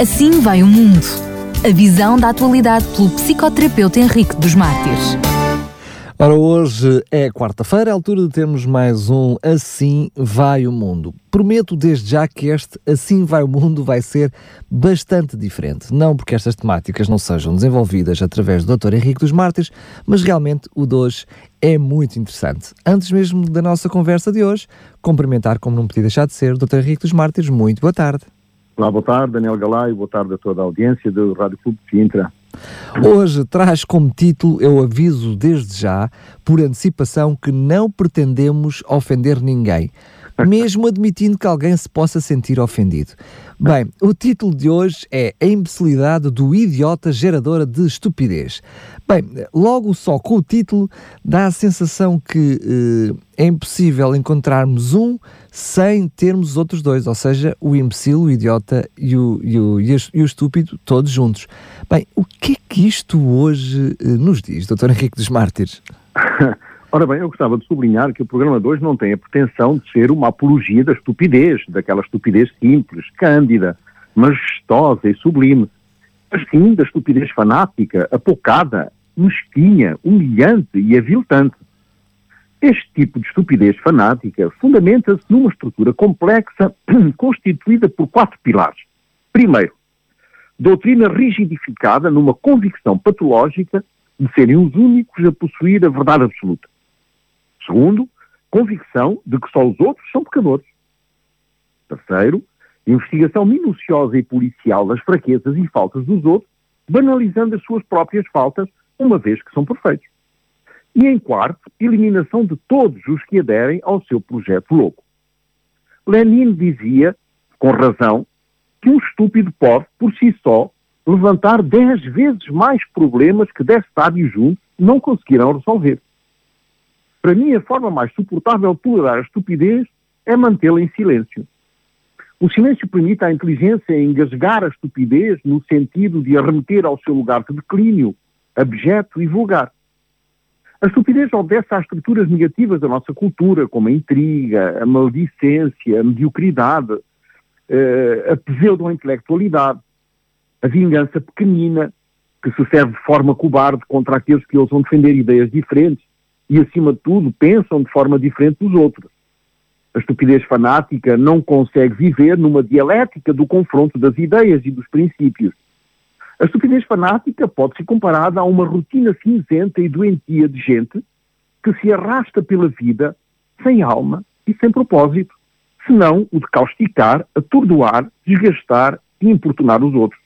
Assim vai o mundo. A visão da atualidade pelo psicoterapeuta Henrique dos Mártires. Ora, hoje é quarta-feira, a altura de termos mais um Assim Vai o Mundo. Prometo desde já que este Assim Vai o Mundo vai ser bastante diferente. Não porque estas temáticas não sejam desenvolvidas através do Dr. Henrique dos Mártires, mas realmente o de hoje é muito interessante. Antes mesmo da nossa conversa de hoje, cumprimentar, como não podia deixar de ser, o Dr. Henrique dos Mártires. Muito boa tarde. Olá, boa tarde, Daniel Galay, boa tarde a toda a audiência do Rádio Clube de Sintra. Hoje traz como título, eu aviso desde já, por antecipação, que não pretendemos ofender ninguém, mesmo admitindo que alguém se possa sentir ofendido. Bem, o título de hoje é A imbecilidade do idiota geradora de estupidez. Bem, logo só com o título dá a sensação que eh, é impossível encontrarmos um sem termos os outros dois, ou seja, o imbecil, o idiota e o, e o, e o estúpido, todos juntos. Bem, o que é que isto hoje eh, nos diz, Dr. Henrique dos Mártires? Ora bem, eu gostava de sublinhar que o programa de hoje não tem a pretensão de ser uma apologia da estupidez, daquela estupidez simples, cândida, majestosa e sublime, mas sim da estupidez fanática, apocada, mesquinha, humilhante e aviltante. Este tipo de estupidez fanática fundamenta-se numa estrutura complexa constituída por quatro pilares. Primeiro, doutrina rigidificada numa convicção patológica de serem os únicos a possuir a verdade absoluta. Segundo, convicção de que só os outros são pecadores. Terceiro, investigação minuciosa e policial das fraquezas e faltas dos outros, banalizando as suas próprias faltas, uma vez que são perfeitos. E em quarto, eliminação de todos os que aderem ao seu projeto louco. Lenin dizia, com razão, que um estúpido pode, por si só, levantar dez vezes mais problemas que dez sábios juntos não conseguirão resolver. Para mim, a forma mais suportável de tolerar a estupidez é mantê-la em silêncio. O silêncio permite à inteligência engasgar a estupidez no sentido de arremeter ao seu lugar de declínio, abjeto e vulgar. A estupidez obedece às estruturas negativas da nossa cultura, como a intriga, a maldicência, a mediocridade, eh, a pseudo-intelectualidade, a vingança pequenina, que se serve de forma cobarde contra aqueles que ousam defender ideias diferentes e, acima de tudo, pensam de forma diferente dos outros. A estupidez fanática não consegue viver numa dialética do confronto das ideias e dos princípios. A estupidez fanática pode ser comparada a uma rotina cinzenta e doentia de gente que se arrasta pela vida sem alma e sem propósito, senão o de causticar, atordoar, desgastar e importunar os outros.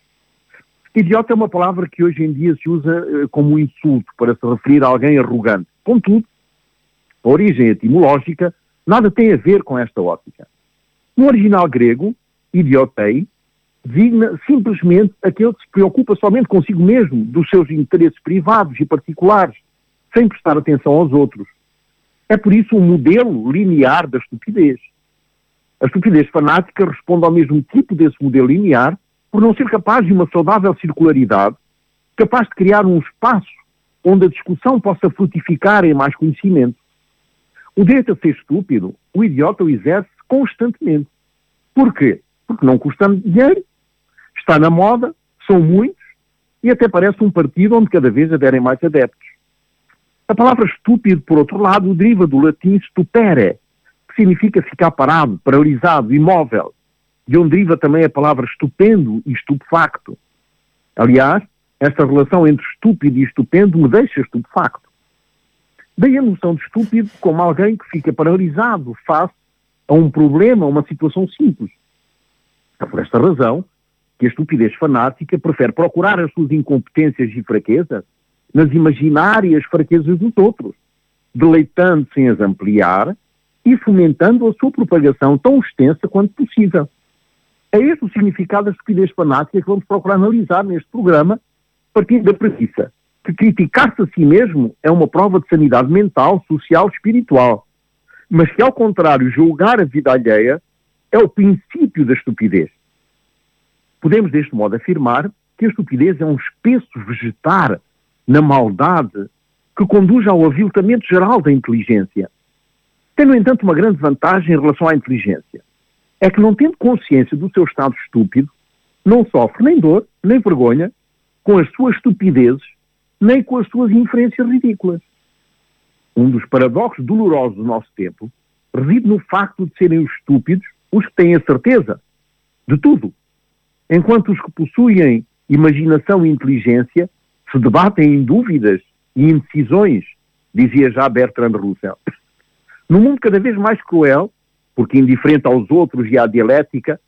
Idiota é uma palavra que hoje em dia se usa uh, como insulto para se referir a alguém arrogante. Contudo, a origem etimológica nada tem a ver com esta ótica. No original grego, idiotei designa simplesmente aquele que se preocupa somente consigo mesmo, dos seus interesses privados e particulares, sem prestar atenção aos outros. É por isso um modelo linear da estupidez. A estupidez fanática responde ao mesmo tipo desse modelo linear por não ser capaz de uma saudável circularidade, capaz de criar um espaço onde a discussão possa frutificar em mais conhecimento. O direito a ser estúpido, o idiota o exerce constantemente. Porquê? Porque não custa dinheiro, está na moda, são muitos e até parece um partido onde cada vez aderem mais adeptos. A palavra estúpido, por outro lado, deriva do latim stupere, que significa ficar parado, paralisado, imóvel, de onde deriva também a palavra estupendo e estupefacto. Aliás, esta relação entre estúpido e estupendo me deixa estupefacto. Daí a noção de estúpido como alguém que fica paralisado face a um problema, a uma situação simples. É por esta razão que a estupidez fanática prefere procurar as suas incompetências e fraquezas nas imaginárias fraquezas dos outros, deleitando-se em as ampliar e fomentando a sua propagação tão extensa quanto possível. É este o significado da estupidez fanática que vamos procurar analisar neste programa, partindo da premissa que criticar-se a si mesmo é uma prova de sanidade mental, social, espiritual. Mas que, ao contrário, julgar a vida alheia é o princípio da estupidez. Podemos, deste modo, afirmar que a estupidez é um espesso vegetar na maldade que conduz ao aviltamento geral da inteligência. Tem, no entanto, uma grande vantagem em relação à inteligência. É que, não tendo consciência do seu estado estúpido, não sofre nem dor, nem vergonha com as suas estupidezes, nem com as suas inferências ridículas. Um dos paradoxos dolorosos do nosso tempo reside no facto de serem os estúpidos os que têm a certeza de tudo, enquanto os que possuem imaginação e inteligência se debatem em dúvidas e indecisões, dizia já Bertrand Russell. No mundo cada vez mais cruel, porque indiferente aos outros e à dialética,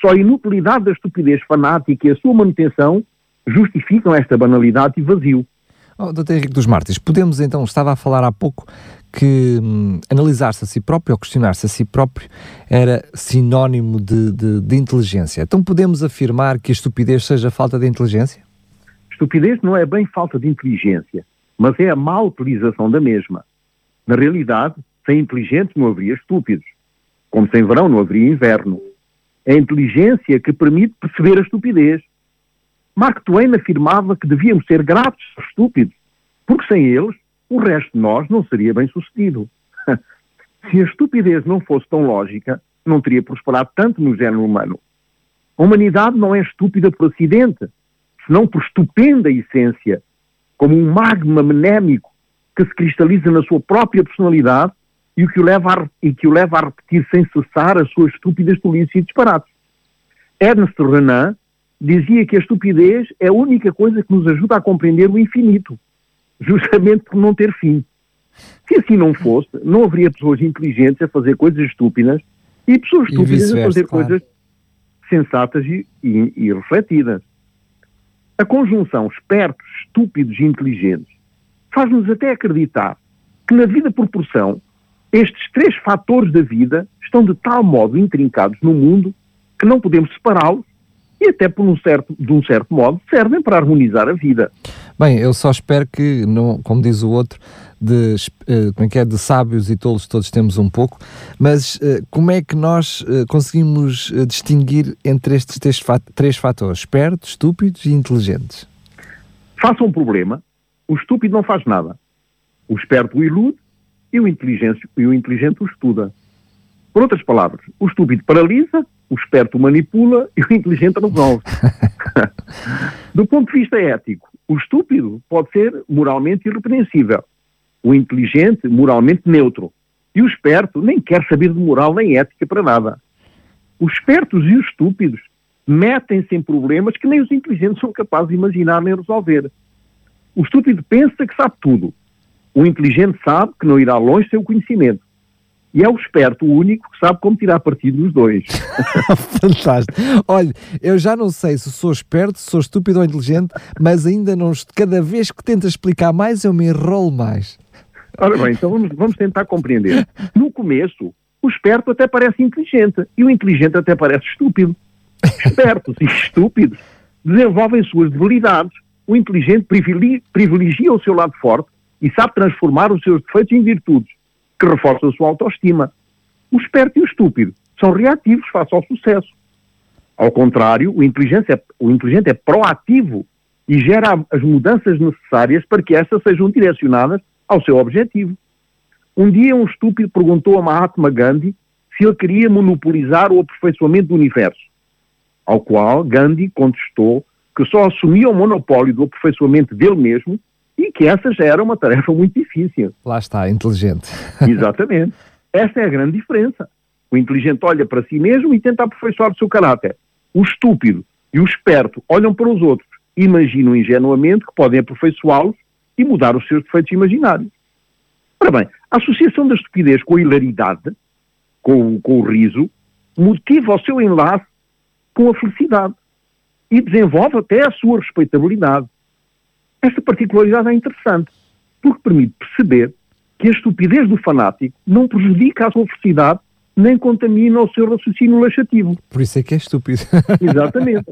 só a inutilidade da estupidez fanática e a sua manutenção justificam esta banalidade e vazio. Oh, Dr. Henrique dos Martins, podemos então, estava a falar há pouco que hum, analisar-se a si próprio ou questionar-se a si próprio era sinónimo de, de, de, inteligência. Então podemos afirmar que a estupidez seja falta de inteligência? Estupidez não é bem falta de inteligência, mas é a má utilização da mesma. Na realidade, sem inteligentes não haveria estúpidos, como sem verão não haveria inverno. É a inteligência que permite perceber a estupidez. Mark Twain afirmava que devíamos ser gratos aos estúpidos, porque sem eles o resto de nós não seria bem sucedido. Se a estupidez não fosse tão lógica, não teria prosperado tanto no género humano. A humanidade não é estúpida por acidente, senão por estupenda essência, como um magma menémico que se cristaliza na sua própria personalidade e, que o leva a, e que o leva a repetir sem cessar as suas estúpidas tolices e disparates. Ernest Renan dizia que a estupidez é a única coisa que nos ajuda a compreender o infinito justamente por não ter fim. Se assim não fosse, não haveria pessoas inteligentes a fazer coisas estúpidas e pessoas estúpidas a fazer claro. coisas sensatas e, e, e refletidas. A conjunção espertos, estúpidos e inteligentes faz-nos até acreditar que na vida por porção estes três fatores da vida estão de tal modo intrincados no mundo que não podemos separá-los e até por um certo, de um certo modo servem para harmonizar a vida. Bem, eu só espero que, não, como diz o outro, de, uh, como é que é, de sábios e tolos todos temos um pouco, mas uh, como é que nós uh, conseguimos distinguir entre estes três fatores, espertos, estúpidos e inteligentes? Faça um problema, o estúpido não faz nada. O esperto o ilude e o inteligente, e o inteligente o estuda. Por outras palavras, o estúpido paralisa, o esperto manipula e o inteligente resolve. Do ponto de vista ético, o estúpido pode ser moralmente irrepreensível, o inteligente moralmente neutro e o esperto nem quer saber de moral nem ética para nada. Os espertos e os estúpidos metem-se em problemas que nem os inteligentes são capazes de imaginar nem resolver. O estúpido pensa que sabe tudo. O inteligente sabe que não irá longe sem o conhecimento. E é o esperto, o único que sabe como tirar partido dos dois. Fantástico. Olha, eu já não sei se sou esperto, se sou estúpido ou inteligente, mas ainda não. Cada vez que tento explicar mais, eu me enrolo mais. Ora bem, então vamos, vamos tentar compreender. No começo, o esperto até parece inteligente e o inteligente até parece estúpido. Espertos e estúpidos desenvolvem suas debilidades. O inteligente privilegia o seu lado forte e sabe transformar os seus defeitos em virtudes que reforça a sua autoestima. O esperto e o estúpido são reativos face ao sucesso. Ao contrário, o inteligente é, o inteligente é proativo e gera as mudanças necessárias para que estas sejam direcionadas ao seu objetivo. Um dia um estúpido perguntou a Mahatma Gandhi se ele queria monopolizar o aperfeiçoamento do universo, ao qual Gandhi contestou que só assumia o monopólio do aperfeiçoamento dele mesmo e que essa já era uma tarefa muito difícil. Lá está, inteligente. Exatamente. Essa é a grande diferença. O inteligente olha para si mesmo e tenta aperfeiçoar o seu caráter. O estúpido e o esperto olham para os outros e imaginam ingenuamente que podem aperfeiçoá-los e mudar os seus defeitos imaginários. Ora bem, a associação da estupidez com a hilaridade, com, com o riso, motiva o seu enlace com a felicidade e desenvolve até a sua respeitabilidade. Esta particularidade é interessante, porque permite perceber que a estupidez do fanático não prejudica a sua felicidade nem contamina o seu raciocínio laxativo. Por isso é que é estúpido. Exatamente.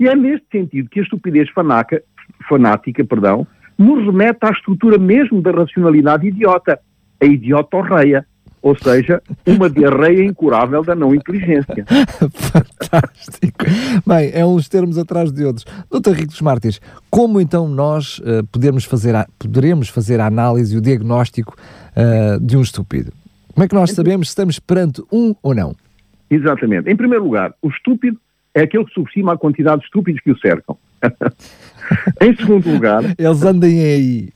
e é neste sentido que a estupidez fanática, fanática perdão, nos remete à estrutura mesmo da racionalidade idiota, a idiota horreia ou seja, uma diarreia incurável da não inteligência. Fantástico. Bem, é uns termos atrás de outros. Doutor Rico dos Mártires, como então nós uh, podemos fazer a, poderemos fazer a análise e o diagnóstico uh, de um estúpido? Como é que nós sabemos se estamos perante um ou não? Exatamente. Em primeiro lugar, o estúpido é aquele que subestima a quantidade de estúpidos que o cercam. em segundo lugar. Eles andem aí.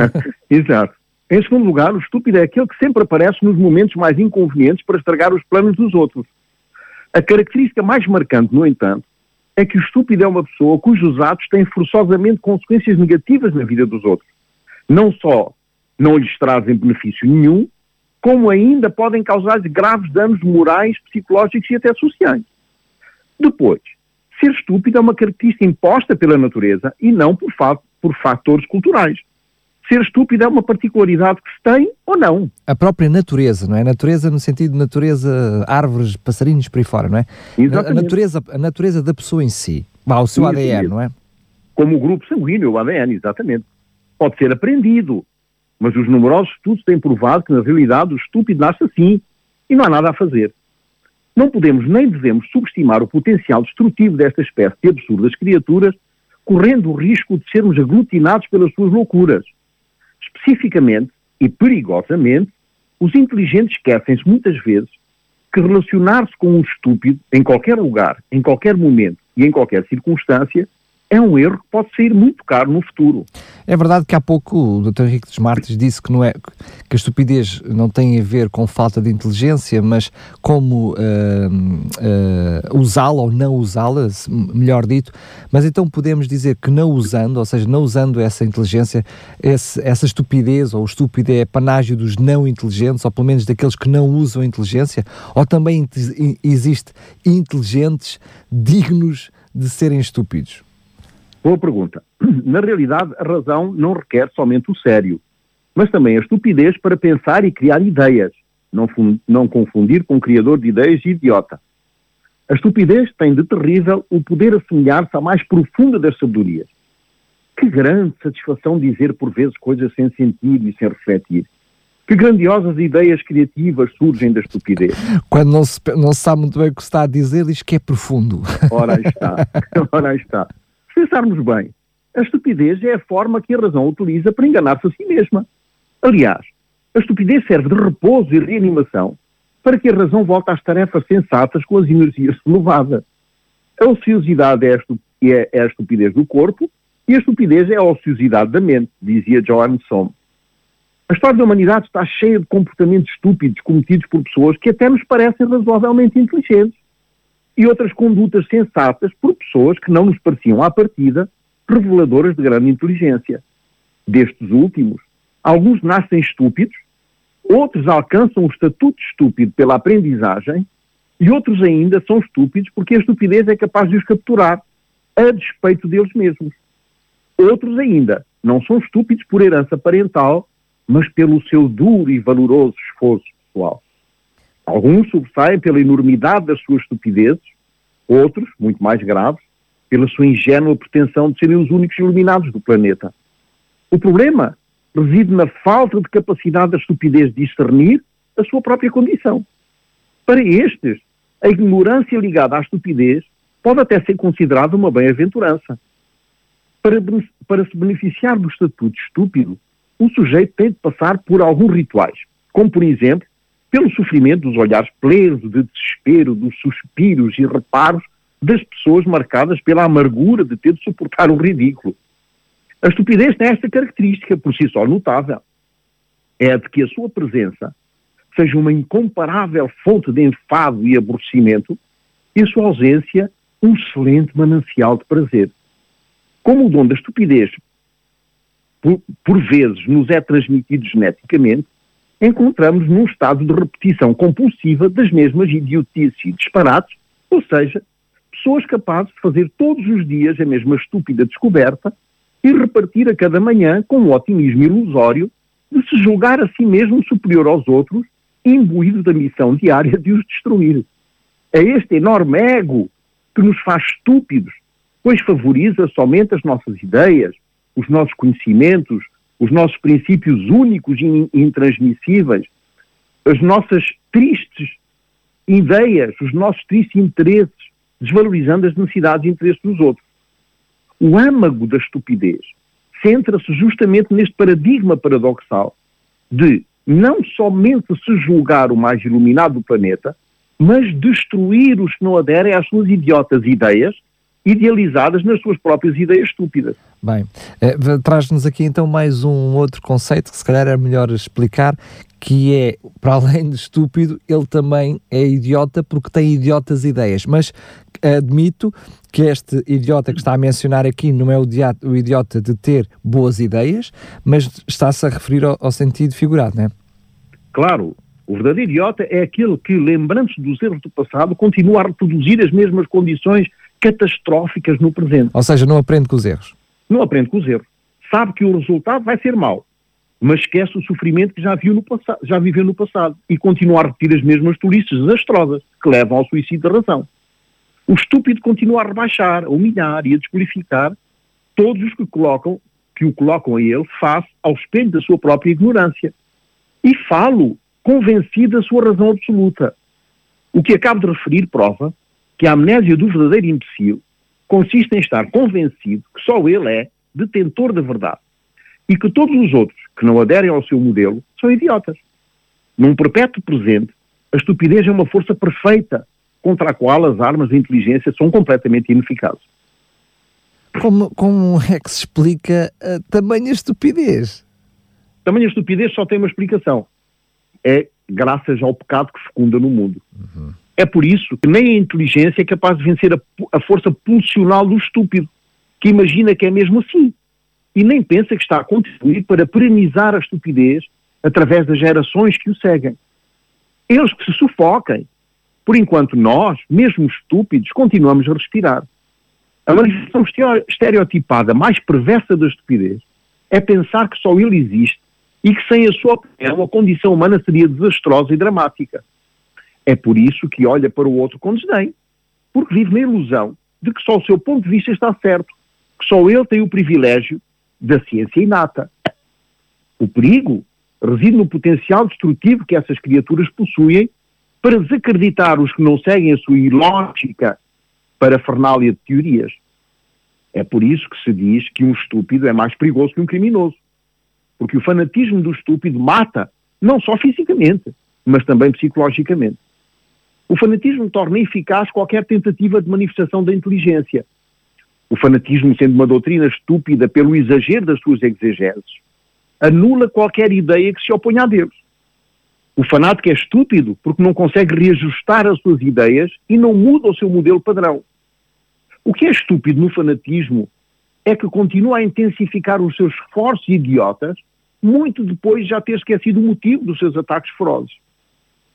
Exato. Em segundo lugar, o estúpido é aquele que sempre aparece nos momentos mais inconvenientes para estragar os planos dos outros. A característica mais marcante, no entanto, é que o estúpido é uma pessoa cujos atos têm forçosamente consequências negativas na vida dos outros. Não só não lhes trazem benefício nenhum, como ainda podem causar graves danos morais, psicológicos e até sociais. Depois, ser estúpido é uma característica imposta pela natureza e não por, fa por fatores culturais ser estúpido é uma particularidade que se tem ou não. A própria natureza, não é? Natureza no sentido de natureza, árvores, passarinhos por aí fora, não é? Exatamente. A natureza, a natureza da pessoa em si, o seu ADN, não é? Como o grupo sanguíneo, o ADN, exatamente. Pode ser aprendido, mas os numerosos estudos têm provado que na realidade o estúpido nasce assim e não há nada a fazer. Não podemos nem devemos subestimar o potencial destrutivo desta espécie de absurdas criaturas, correndo o risco de sermos aglutinados pelas suas loucuras especificamente e perigosamente, os inteligentes esquecem-se muitas vezes que relacionar-se com um estúpido em qualquer lugar, em qualquer momento e em qualquer circunstância é um erro que pode sair muito caro no futuro. É verdade que há pouco o Dr. Henrique dos Martins disse que, não é, que a estupidez não tem a ver com falta de inteligência, mas como uh, uh, usá-la ou não usá-la, melhor dito. Mas então podemos dizer que não usando, ou seja, não usando essa inteligência, esse, essa estupidez ou o estúpido é panágio dos não inteligentes, ou pelo menos daqueles que não usam a inteligência, ou também existe inteligentes dignos de serem estúpidos? Boa pergunta. Na realidade, a razão não requer somente o sério, mas também a estupidez para pensar e criar ideias. Não, não confundir com criador de ideias e idiota. A estupidez tem de terrível o poder assemelhar-se à mais profunda das sabedorias. Que grande satisfação dizer por vezes coisas sem sentido e sem refletir. Que grandiosas ideias criativas surgem da estupidez. Quando não se, não se sabe muito bem o que se está a dizer, diz que é profundo. Ora está, ora está. Se pensarmos bem, a estupidez é a forma que a razão utiliza para enganar-se a si mesma. Aliás, a estupidez serve de repouso e reanimação para que a razão volte às tarefas sensatas com as energias renovadas. A ociosidade é a, é, é estupidez do corpo e a estupidez é a ociosidade da mente, dizia Joan Somm. A história da humanidade está cheia de comportamentos estúpidos cometidos por pessoas que até nos parecem razoavelmente inteligentes e outras condutas sensatas por pessoas que não nos pareciam à partida reveladoras de grande inteligência. Destes últimos, alguns nascem estúpidos, outros alcançam o estatuto de estúpido pela aprendizagem e outros ainda são estúpidos porque a estupidez é capaz de os capturar, a despeito deles mesmos. Outros ainda não são estúpidos por herança parental, mas pelo seu duro e valoroso esforço pessoal. Alguns sobressaem pela enormidade das suas estupidezes, outros, muito mais graves, pela sua ingênua pretensão de serem os únicos iluminados do planeta. O problema reside na falta de capacidade da estupidez de discernir a sua própria condição. Para estes, a ignorância ligada à estupidez pode até ser considerada uma bem-aventurança. Para, para se beneficiar do estatuto estúpido, o sujeito tem de passar por alguns rituais, como, por exemplo, pelo sofrimento dos olhares plenos de desespero, dos suspiros e reparos das pessoas marcadas pela amargura de ter de suportar o ridículo. A estupidez tem esta característica, por si só notável. É de que a sua presença seja uma incomparável fonte de enfado e aborrecimento e a sua ausência um excelente manancial de prazer. Como o dom da estupidez por, por vezes nos é transmitido geneticamente, encontramos num estado de repetição compulsiva das mesmas idiotices e disparates, ou seja, pessoas capazes de fazer todos os dias a mesma estúpida descoberta e repartir a cada manhã com um otimismo ilusório de se julgar a si mesmo superior aos outros, imbuído da missão diária de os destruir. É este enorme ego que nos faz estúpidos, pois favoriza somente as nossas ideias, os nossos conhecimentos, os nossos princípios únicos e intransmissíveis, as nossas tristes ideias, os nossos tristes interesses, desvalorizando as necessidades e interesses dos outros. O âmago da estupidez centra-se justamente neste paradigma paradoxal de não somente se julgar o mais iluminado do planeta, mas destruir os que não aderem às suas idiotas ideias, idealizadas nas suas próprias ideias estúpidas. Bem, eh, traz-nos aqui então mais um outro conceito que se calhar é melhor explicar, que é, para além de estúpido, ele também é idiota porque tem idiotas ideias. Mas admito que este idiota que está a mencionar aqui não é o idiota, o idiota de ter boas ideias, mas está-se a referir ao, ao, sentido figurado, não é? Claro. O verdadeiro idiota é aquele que, lembrando-se dos erros do passado, continua a reproduzir as mesmas condições catastróficas no presente. Ou seja, não aprende com os erros. Não aprende com os erros. Sabe que o resultado vai ser mau, mas esquece o sofrimento que já, viu no já viveu no passado e continua a repetir as mesmas tolices desastrosas que levam ao suicídio da razão. O estúpido continua a rebaixar, a humilhar e a desqualificar todos os que, colocam, que o colocam a ele face ao espelho da sua própria ignorância. E falo convencido da sua razão absoluta. O que acabo de referir prova que a amnésia do verdadeiro imbecil consiste em estar convencido que só ele é detentor da verdade e que todos os outros que não aderem ao seu modelo são idiotas. Num perpétuo presente, a estupidez é uma força perfeita contra a qual as armas de inteligência são completamente ineficazes. Como, como é que se explica a tamanha estupidez? Tamanha estupidez só tem uma explicação. É graças ao pecado que fecunda no mundo. Uhum. É por isso que nem a inteligência é capaz de vencer a, a força pulsional do estúpido, que imagina que é mesmo assim e nem pensa que está a contribuir para perenizar a estupidez através das gerações que o seguem. Eles que se sufoquem, por enquanto nós, mesmo estúpidos, continuamos a respirar. A manifestação estereotipada mais perversa da estupidez é pensar que só ele existe e que sem a sua opinião a condição humana seria desastrosa e dramática. É por isso que olha para o outro com desdém, porque vive na ilusão de que só o seu ponto de vista está certo, que só ele tem o privilégio da ciência inata. O perigo reside no potencial destrutivo que essas criaturas possuem para desacreditar os que não seguem a sua ilógica parafernália de teorias. É por isso que se diz que um estúpido é mais perigoso que um criminoso. Porque o fanatismo do estúpido mata, não só fisicamente, mas também psicologicamente. O fanatismo torna eficaz qualquer tentativa de manifestação da inteligência, o fanatismo sendo uma doutrina estúpida pelo exagero das suas exegeses, anula qualquer ideia que se oponha a Deus. O fanático é estúpido porque não consegue reajustar as suas ideias e não muda o seu modelo padrão. O que é estúpido no fanatismo é que continua a intensificar os seus esforços idiotas muito depois de já ter esquecido o motivo dos seus ataques ferozes.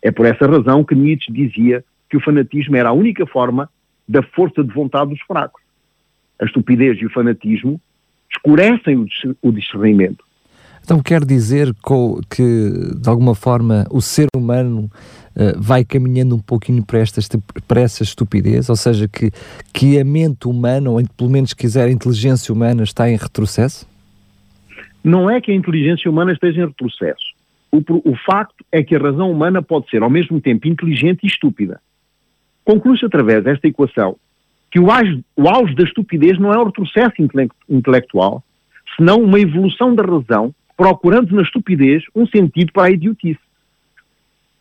É por essa razão que Nietzsche dizia que o fanatismo era a única forma da força de vontade dos fracos a estupidez e o fanatismo escurecem o discernimento. Então quer dizer que, de alguma forma, o ser humano uh, vai caminhando um pouquinho para, esta, para essa estupidez? Ou seja, que, que a mente humana, ou pelo menos quiser a inteligência humana, está em retrocesso? Não é que a inteligência humana esteja em retrocesso. O, o facto é que a razão humana pode ser, ao mesmo tempo, inteligente e estúpida. Conclui-se através desta equação que o auge, o auge da estupidez não é um retrocesso intelectual, senão uma evolução da razão, procurando na estupidez um sentido para a idiotice.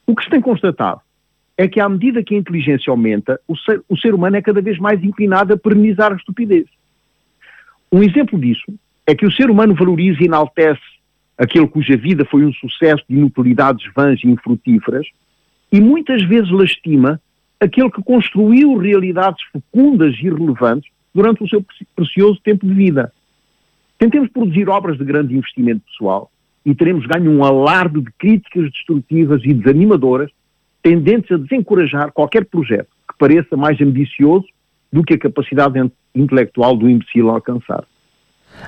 O que se tem constatado é que, à medida que a inteligência aumenta, o ser, o ser humano é cada vez mais inclinado a perenizar a estupidez. Um exemplo disso é que o ser humano valoriza e enaltece aquele cuja vida foi um sucesso de inutilidades vãs e infrutíferas, e muitas vezes lastima aquele que construiu realidades fecundas e relevantes durante o seu precioso tempo de vida. Tentemos produzir obras de grande investimento pessoal e teremos ganho um alarde de críticas destrutivas e desanimadoras, tendentes a desencorajar qualquer projeto que pareça mais ambicioso do que a capacidade intelectual do imbecil alcançar.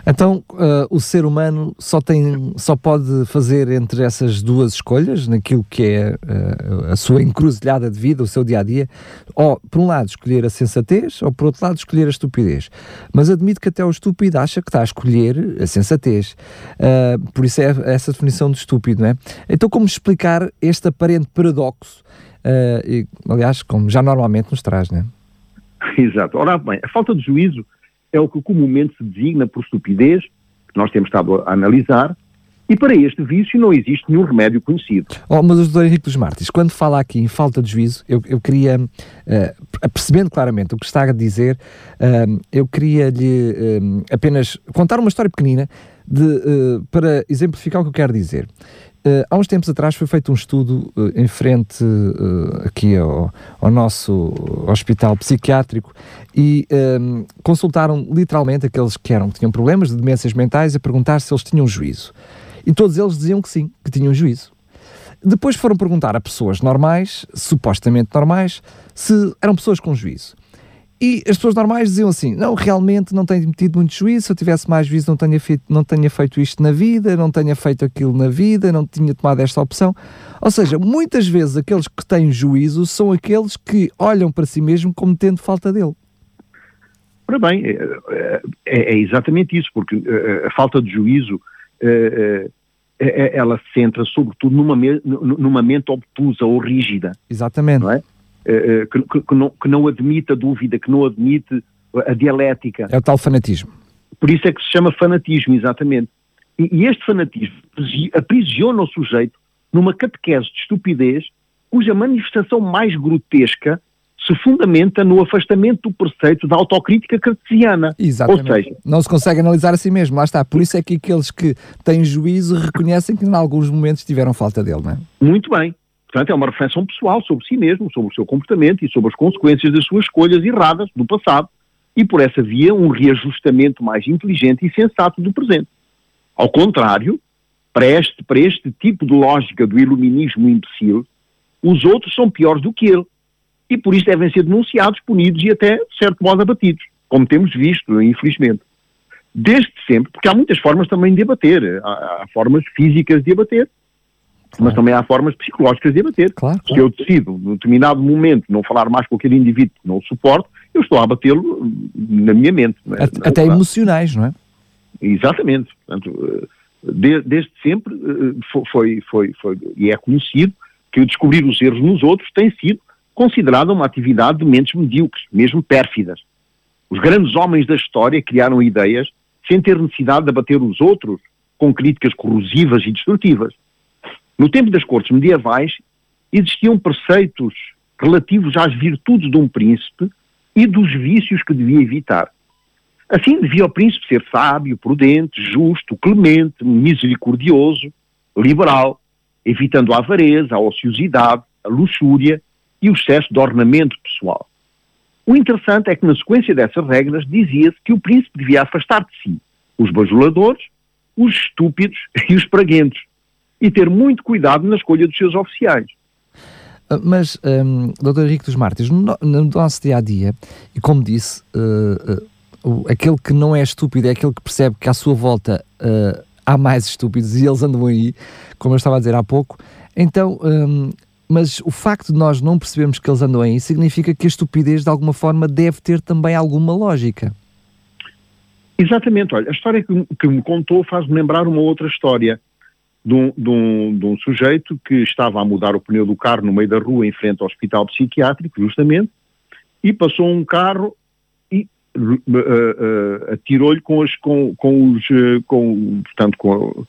Então, uh, o ser humano só, tem, só pode fazer entre essas duas escolhas, naquilo que é uh, a sua encruzilhada de vida, o seu dia a dia, ou, por um lado, escolher a sensatez, ou, por outro lado, escolher a estupidez. Mas admito que até o estúpido acha que está a escolher a sensatez. Uh, por isso é essa definição de estúpido, não é? Então, como explicar este aparente paradoxo, e, aliás, como já normalmente nos traz, não é? Exato. Ora bem, a falta de juízo é o que comumente se designa por estupidez, que nós temos estado a analisar, E para este vício não existe nenhum remédio conhecido. Oh, mas o doutor Henrique dos Martins, quando fala aqui em falta de juízo, eu, eu queria, uh, percebendo claramente o que está a dizer, uh, eu queria-lhe uh, apenas contar uma história pequenina de, para exemplificar o que eu quero dizer. Uh, há uns tempos atrás foi feito um estudo uh, em frente uh, aqui ao, ao, nosso hospital psiquiátrico e um, consultaram literalmente aqueles que eram que tinham problemas de demências mentais a perguntar se eles tinham juízo. E todos eles diziam que sim, que tinham juízo. Depois foram perguntar a pessoas normais, supostamente normais, se eram pessoas com juízo. E as pessoas normais diziam assim: não, realmente não tenho tido muito juízo. Se eu tivesse mais juízo, não tenha, feito, não tenha feito isto na vida, não tenha feito aquilo na vida, não tinha tomado esta opção. Ou seja, muitas vezes aqueles que têm juízo são aqueles que olham para si mesmo como tendo falta dele. Ora bem, é, é, é exatamente isso, porque é, a falta de juízo é, é, ela se centra sobretudo numa, numa mente obtusa ou rígida. Exatamente. Não é? Eh, eh, que, que, não, que não admite a dúvida, que não admite a dialética. É o tal fanatismo. Por isso é que se chama fanatismo, exatamente. E, e este fanatismo aprisiona o sujeito numa catequese de estupidez cuja manifestação mais grotesca se fundamenta no afastamento do preceito da autocrítica cartesiana. Exatamente. Ou seja, não se consegue analisar a si mesmo, lá está. Por isso é que aqueles que têm juízo reconhecem que em alguns momentos tiveram falta dele, não é? Muito bem. Portanto, é uma reflexão pessoal sobre si mesmo, sobre o seu comportamento e sobre as consequências das suas escolhas erradas do passado e, por essa via, um reajustamento mais inteligente e sensato do presente. Ao contrário, para este, para este tipo de lógica do iluminismo imbecil, os outros são piores do que ele e, por isso, devem ser denunciados, punidos e até, de certo modo, abatidos, como temos visto, infelizmente. Desde sempre, porque há muitas formas também de abater, há, há formas físicas de abater. Mas também há formas psicológicas de abater. Claro, Se eu decido, num determinado momento, não falar mais com aquele indivíduo que não o suporto, eu estou a abatê-lo na minha mente. É? Até emocionais, não é? Exatamente. Portanto, de, desde sempre eh, foi, foi, foi, e é conhecido que descobrir os erros nos outros tem sido considerada uma atividade de mentes medíocres, mesmo pérfidas. Os grandes homens da história criaram ideias sem ter necessidade de abater os outros com críticas corrosivas e destrutivas. No tempo das cortes medievais, existiam preceitos relativos às virtudes de um príncipe e dos vícios que devia evitar. Assim, devia o príncipe ser sábio, prudente, justo, clemente, misericordioso, liberal, evitando a avareza, a ociosidade, a luxúria e o excesso de ornamento pessoal. O interessante é que, na sequência dessas regras, dizia-se que o príncipe devia afastar de si os bajuladores, os estúpidos e os praguentos, e ter muito cuidado na escolha dos seus oficiais. Ah, mas, um, Dr. Henrique dos Mártires, no, no, nosso dia a dia, e como disse, uh, uh, aquele que não é estúpido é aquele que percebe que à sua volta uh, há mais estúpidos e eles andam aí, como eu estava a dizer há pouco. Então, um, mas o facto de nós não percebermos que eles andam aí significa que a estupidez, de alguma forma, deve ter também alguma lógica. Exatamente, olha, a história que, que me contou faz-me lembrar uma outra história de um, de, um, de um, sujeito que estava a mudar o pneu do carro no meio da rua, em frente ao hospital psiquiátrico, justamente, e passou um carro e uh, uh, atirou-lhe com, com, com os, uh, com, portanto, com,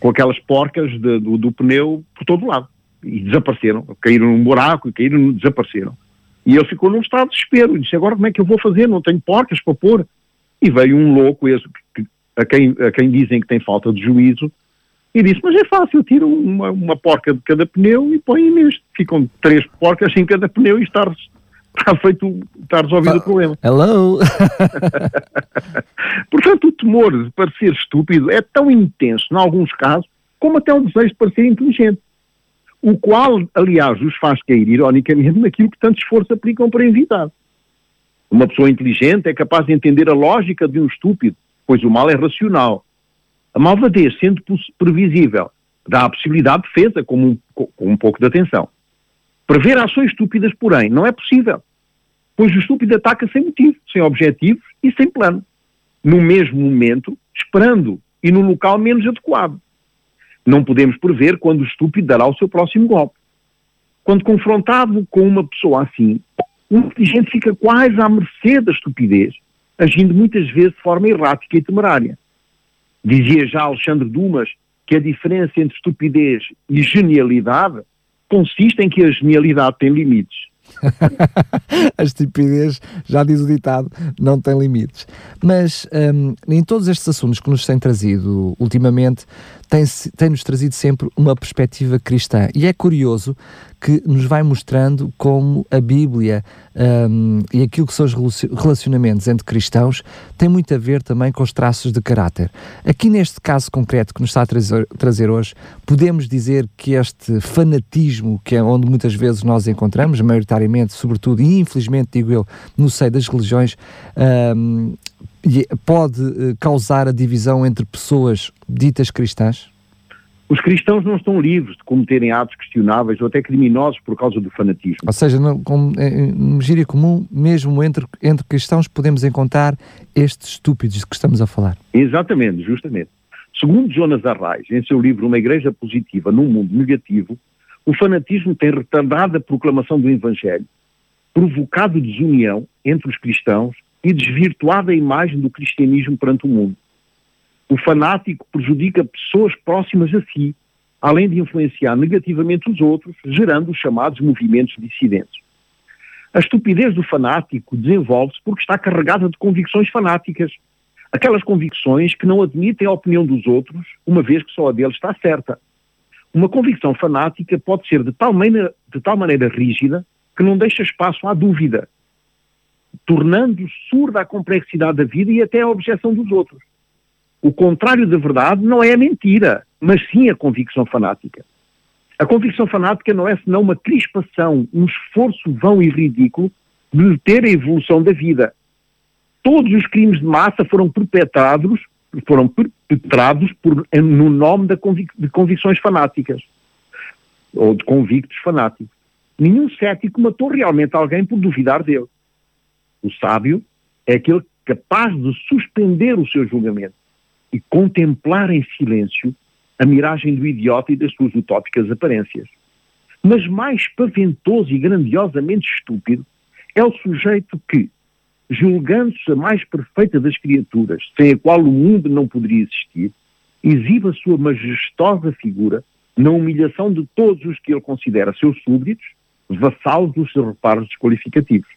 com aquelas porcas de, do, do, pneu por todo lado. E desapareceram, caíram num buraco e caíram, desapareceram. E ele ficou num estado de desespero, e disse, agora como é que eu vou fazer? Não tenho porcas para pôr. E veio um louco, esse, que, a, quem, a quem dizem que tem falta de juízo, e disse, mas é fácil, tiro uma, uma porca de cada pneu e põe neste. Ficam três porcas em cada pneu e está, está feito, está resolvido uh, o problema. Hello! Portanto, o temor de parecer estúpido é tão intenso, em alguns casos, como até o desejo de parecer inteligente. O qual, aliás, os faz cair, ironicamente, naquilo que tanto esforço aplicam para evitar. Uma pessoa inteligente é capaz de entender a lógica de um estúpido, pois o mal é racional a malvadez, sendo previsível, dá a possibilidade de defesa, com um, com um pouco de atenção. Prever ações estúpidas, porém, não é possível, pois o estúpido ataca sem motivo, sem objetivos e sem plano, no mesmo momento, esperando e no local menos adequado. Não podemos prever quando o estúpido dará o seu próximo golpe. Quando confrontado com uma pessoa assim, o inteligente fica quase à mercê da estupidez, agindo muitas vezes de forma errática e temerária. Dizia já Alexandre Dumas que a diferença entre estupidez e genialidade consiste em que a genialidade tem limites. a estupidez, já diz o ditado, não tem limites. Mas um, em todos estes assuntos que nos têm trazido ultimamente, tem-nos tem trazido sempre uma perspectiva cristã. E é curioso que nos vai mostrando como a Bíblia um, e aquilo que são os relacionamentos entre cristãos tem muito a ver também com os traços de caráter. Aqui neste caso concreto que nos está a trazer, trazer hoje, podemos dizer que este fanatismo, que é onde muitas vezes nós encontramos, maioritariamente, sobretudo e infelizmente, digo eu, no seio das religiões, um, pode eh, causar a divisão entre pessoas ditas cristãs? Os cristãos não estão livres de cometerem atos questionáveis ou até criminosos por causa do fanatismo. Ou seja, no, com, em gíria comum, mesmo entre, entre cristãos, podemos encontrar estes estúpidos de que estamos a falar. Exatamente, justamente. Segundo Jonas Arraes, em seu livro Uma Igreja Positiva num Mundo Negativo, o fanatismo tem retardado a proclamação do Evangelho, provocado desunião entre os cristãos e desvirtuado a imagem do cristianismo perante o mundo. O fanático prejudica pessoas próximas a si, além de influenciar negativamente os outros, gerando os chamados movimentos dissidentes. A estupidez do fanático desenvolve-se porque está carregada de convicções fanáticas. Aquelas convicções que não admitem a opinião dos outros, uma vez que só a dele está certa. Uma convicção fanática pode ser de tal maneira, de tal maneira rígida que não deixa espaço à dúvida, tornando surda a complexidade da vida e até a objeção dos outros. O contrário da verdade não é a mentira, mas sim a convicção fanática. A convicção fanática não é senão uma crispação, um esforço vão e ridículo de deter a evolução da vida. Todos os crimes de massa foram perpetrados, foram perpetrados por, no nome convic de convicções fanáticas, ou de convictos fanáticos. Nenhum cético matou realmente alguém por duvidar dele. O sábio é aquele capaz de suspender o seu julgamento e contemplar em silêncio a miragem do idiota e das suas utópicas aparências. Mas mais paventoso e grandiosamente estúpido é o sujeito que, julgando-se a mais perfeita das criaturas, sem a qual o mundo não poderia existir, exibe a sua majestosa figura na humilhação de todos os que ele considera seus súbditos, vassalos dos seus reparos desqualificativos.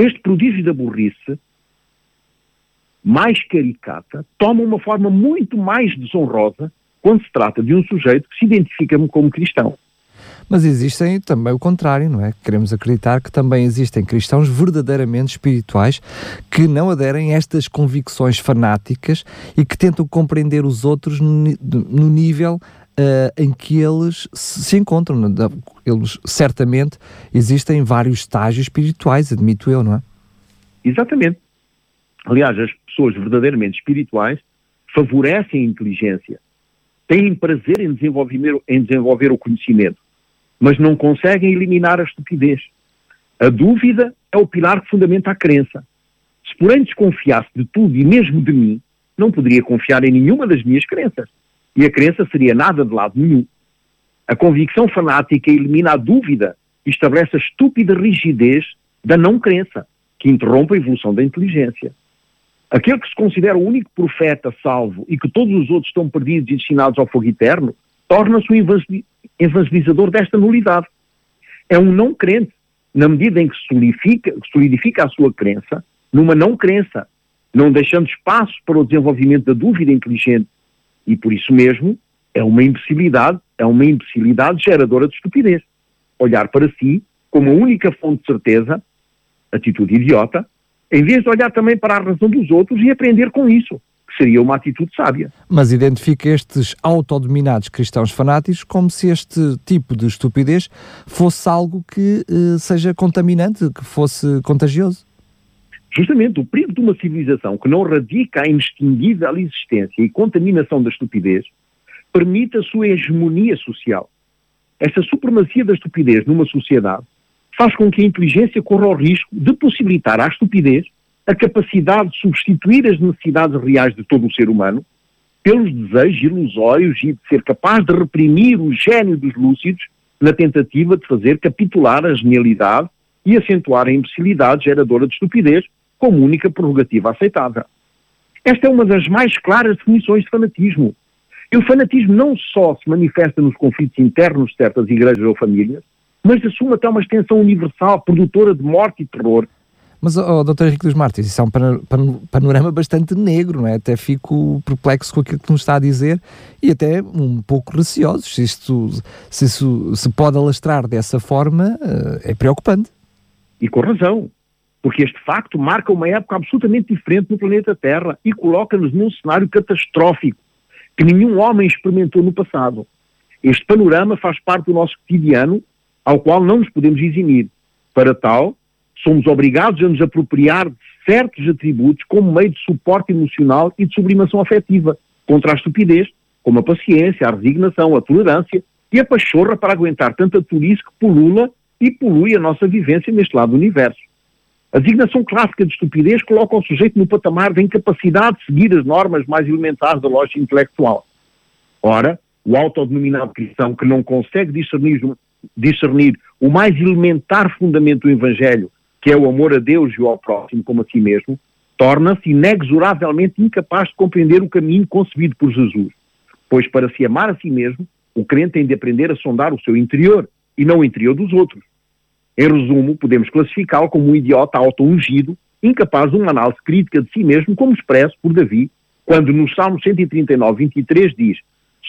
Este prodígio da burrice mais caricata, toma uma forma muito mais desonrosa quando se trata de um sujeito que se identifica como cristão. Mas existem também o contrário, não é? Queremos acreditar que também existem cristãos verdadeiramente espirituais que não aderem a estas convicções fanáticas e que tentam compreender os outros no, nível uh, em que eles se encontram. Eles certamente existem vários estágios espirituais, admito eu, não é? Exatamente. Aliás, as pessoas verdadeiramente espirituais favorecem a inteligência, têm prazer em desenvolver, em desenvolver o conhecimento, mas não conseguem eliminar a estupidez. A dúvida é o pilar que fundamenta a crença. Se porém desconfiasse de tudo e mesmo de mim, não poderia confiar em nenhuma das minhas crenças. E a crença seria nada de lado nenhum. A convicção fanática elimina a dúvida e estabelece a estúpida rigidez da não crença, que interrompe a evolução da inteligência. Aquele que se considera o único profeta salvo e que todos os outros estão perdidos e destinados ao fogo eterno, torna-se um evangelizador desta nulidade. É um não crente, na medida em que solidifica, solidifica a sua crença numa não crença, não deixando espaço para o desenvolvimento da dúvida inteligente. E por isso mesmo é uma imbecilidade, é uma imbecilidade geradora de estupidez. Olhar para si como a única fonte de certeza, atitude idiota, em vez de olhar também para a razão dos outros e aprender com isso, que seria uma atitude sábia. Mas identifica estes autodominados cristãos fanáticos como se este tipo de estupidez fosse algo que uh, seja contaminante, que fosse contagioso. Justamente, o perigo de uma civilização que não radica a inextinguível existência e contaminação da estupidez permite a sua hegemonia social. Esta supremacia da estupidez numa sociedade faz com que a inteligência corra o risco de possibilitar à estupidez a capacidade de substituir as necessidades reais de todo o ser humano pelos desejos ilusórios e de ser capaz de reprimir o gênio dos lúcidos na tentativa de fazer capitular a genialidade e acentuar a imbecilidade geradora de estupidez como única prerrogativa aceitável. Esta é uma das mais claras definições de fanatismo E o fanatismo não só se manifesta nos conflitos internos de certas igrejas ou famílias, mas assume até uma extensão universal, produtora de morte e terror. Mas, oh, Dr. Henrique dos Martins, isso é um panorama bastante negro, não é? Até fico perplexo com aquilo que nos está a dizer e até um pouco receoso. Se isto se, isso, se pode alastrar dessa forma, eh, é preocupante. E com razão, porque este facto marca uma época absolutamente diferente no planeta Terra e coloca-nos num cenário catastrófico que nenhum homem experimentou no passado. Este panorama faz parte do nosso cotidiano, ao qual não nos podemos eximir. Para tal, somos obrigados a nos apropriar de certos atributos como meio de suporte emocional e de sublimação afetiva, contra a estupidez, como a paciência, a resignação, a tolerância e a pachorra para aguentar tanta tolice que pulula e polui a nossa vivência neste lado do universo. A designação clássica de estupidez coloca o sujeito no patamar da incapacidade de seguir as normas mais elementares da lógica intelectual. Ora, o autodenominado cristão que não consegue discernir, discernir o mais elementar fundamento do Evangelho, que é o amor a Deus e ao próximo como a si mesmo, torna-se inexoravelmente incapaz de compreender o caminho concebido por Jesus. Pois para se amar a si mesmo, o crente tem de aprender a sondar o seu interior e não o interior dos outros. Em resumo, podemos classificá-lo como um idiota auto-ungido, incapaz de uma análise crítica de si mesmo, como expresso por Davi, quando no Salmo 139, 23 diz: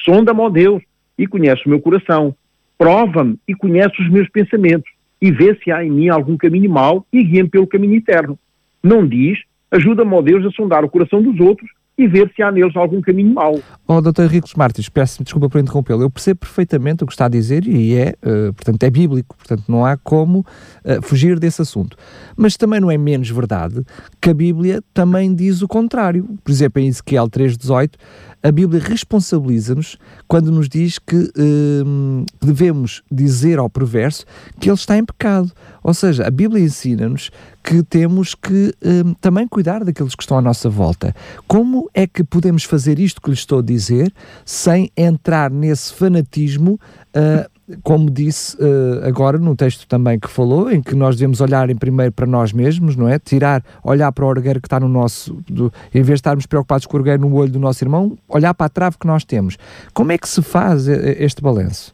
Sonda-me, ó Deus, e conhece o meu coração, prova-me e conhece os meus pensamentos, e vê se há em mim algum caminho mau e guia-me pelo caminho eterno. Não diz: Ajuda-me, ó Deus, a sondar o coração dos outros e ver se há neles algum caminho mau. Oh, Dr. Ricos Martins, peço desculpa por interrompê-lo. Eu percebo perfeitamente o que está a dizer e é, uh, portanto, é bíblico, portanto, não há como uh, fugir desse assunto. Mas também não é menos verdade que a Bíblia também diz o contrário. Por exemplo, em Ezequiel 3,18, a Bíblia responsabiliza-nos quando nos diz que uh, devemos dizer ao perverso que ele está em pecado. Ou seja, a Bíblia ensina-nos que temos que um, também cuidar daqueles que estão à nossa volta. Como é que podemos fazer isto que lhe estou a dizer sem entrar nesse fanatismo? Uh, como disse uh, agora no texto também que falou, em que nós devemos olhar em primeiro para nós mesmos, não é? Tirar, olhar para o orgueiro que está no nosso, do, em vez de estarmos preocupados com o orgueiro no olho do nosso irmão, olhar para a trave que nós temos. Como é que se faz eh, este balanço?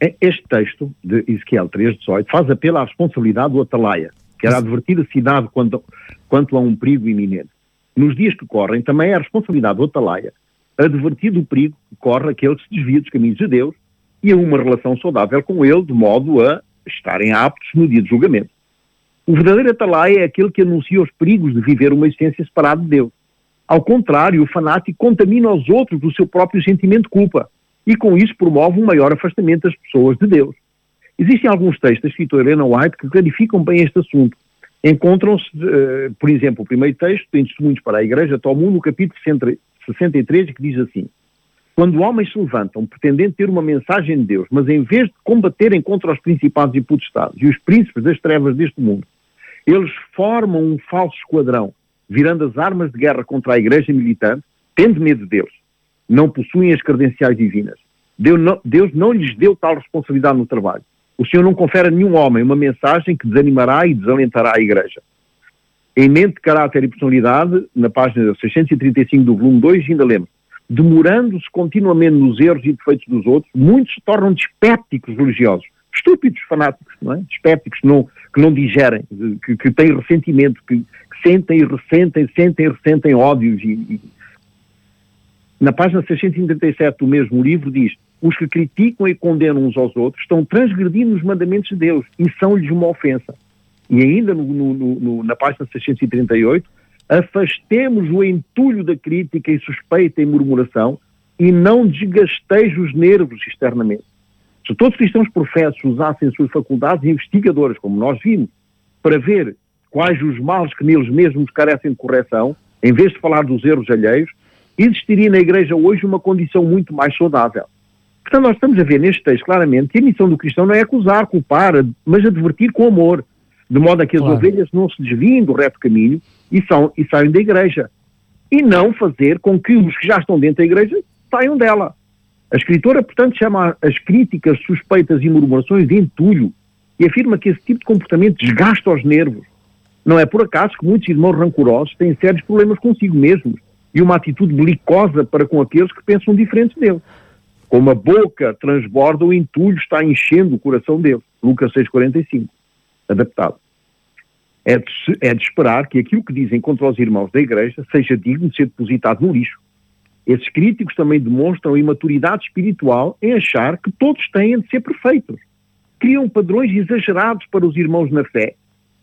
É, este texto de Ezequiel 3,18 faz apelo à responsabilidade do Atalaia, que era advertir a cidade quanto, quanto a um perigo iminente. Nos dias que correm, também é a responsabilidade do Atalaia advertir do perigo que corre aquele que se desvia dos caminhos de Deus e a uma relação saudável com ele, de modo a estarem aptos no dia de julgamento. O verdadeiro Atalaia é aquele que anuncia os perigos de viver uma existência separada de Deus. Ao contrário, o fanático contamina os outros do seu próprio sentimento de culpa e com isso promove um maior afastamento das pessoas de Deus. Existem alguns textos da escritora Helena White que clarificam bem este assunto. Encontram-se, uh, por exemplo, o primeiro texto, tem testemunhos para a Igreja, toma 1 no capítulo 63, que diz assim: Quando homens se levantam pretendendo ter uma mensagem de Deus, mas em vez de combaterem contra os principados e potestades e os príncipes das trevas deste mundo, eles formam um falso esquadrão, virando as armas de guerra contra a Igreja militante, tendo medo deles. Não possuem as credenciais divinas. Deus não, Deus não lhes deu tal responsabilidade no trabalho o Senhor não confere a nenhum homem uma mensagem que desanimará e desalentará a Igreja. Em mente, caráter e personalidade, na página 635 do volume 2, ainda lemos, demorando-se continuamente nos erros e defeitos dos outros, muitos se tornam dispépticos religiosos, estúpidos fanáticos, não é? Dispépticos não, que não digerem, que, que têm ressentimento, que, que, sentem e ressentem, sentem e ressentem ódios. E, e... Na página 637 do mesmo livro diz, os que criticam e condenam uns aos outros estão transgredindo os mandamentos de Deus e são-lhes uma ofensa. E ainda no, no, no, na página 638, afastemos o entulho da crítica e suspeita e murmuração e não desgasteis os nervos externamente. Se todos os cristãos professos usassem suas faculdades investigadoras, como nós vimos, para ver quais os males que neles mesmos carecem de correção, em vez de falar dos erros alheios, existiria na Igreja hoje uma condição muito mais saudável. Portanto, nós estamos a ver neste texto claramente que a missão do cristão não é acusar, culpar, mas advertir com amor, de modo a que as claro. ovelhas não se desviem do reto caminho e, são, e saiam da igreja. E não fazer com que os que já estão dentro da igreja saiam dela. A escritora, portanto, chama as críticas, suspeitas e murmurações de entulho e afirma que esse tipo de comportamento desgasta os nervos. Não é por acaso que muitos irmãos rancorosos têm sérios problemas consigo mesmos e uma atitude belicosa para com aqueles que pensam diferente dele. Como a boca transborda, o entulho está enchendo o coração dele. Lucas 6,45, adaptado. É de, é de esperar que aquilo que dizem contra os irmãos da igreja seja digno de ser depositado no lixo. Esses críticos também demonstram imaturidade espiritual em achar que todos têm de ser perfeitos. Criam padrões exagerados para os irmãos na fé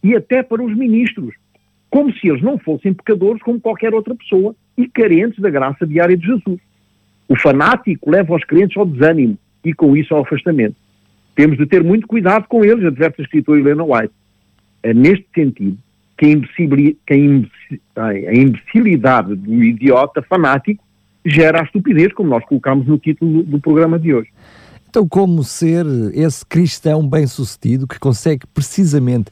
e até para os ministros, como se eles não fossem pecadores como qualquer outra pessoa e carentes da graça diária de Jesus. O fanático leva os crentes ao desânimo e, com isso, ao afastamento. Temos de ter muito cuidado com eles, adverte a escritora Helena White. É neste sentido que a, a imbecilidade do idiota fanático gera a estupidez, como nós colocamos no título do, do programa de hoje. Então, como ser esse cristão bem-sucedido que consegue precisamente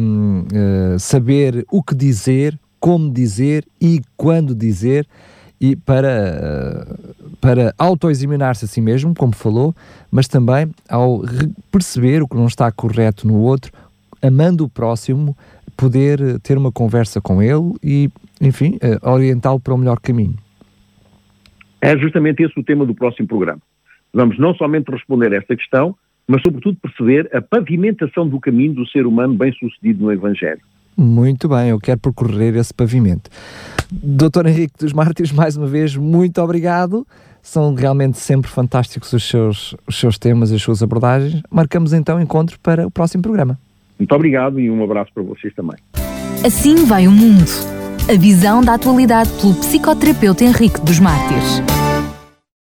um, uh, saber o que dizer, como dizer e quando dizer, e para, para auto-examinar-se a si mesmo, como falou, mas também ao perceber o que não está correto no outro, amando o próximo, poder ter uma conversa com ele e, enfim, eh, orientá-lo para o melhor caminho. É justamente esse o tema do próximo programa. Vamos não somente responder a esta questão, mas sobretudo perceber a pavimentação do caminho do ser humano bem-sucedido no Evangelho. Muito bem, eu quero percorrer esse pavimento. Doutor Henrique dos Mártires, mais uma vez, muito obrigado. São realmente sempre fantásticos os seus, os seus temas e as suas abordagens. Marcamos então encontro para o próximo programa. Muito obrigado e um abraço para vocês também. Assim vai o mundo. A visão da atualidade pelo psicoterapeuta Henrique dos Mártires.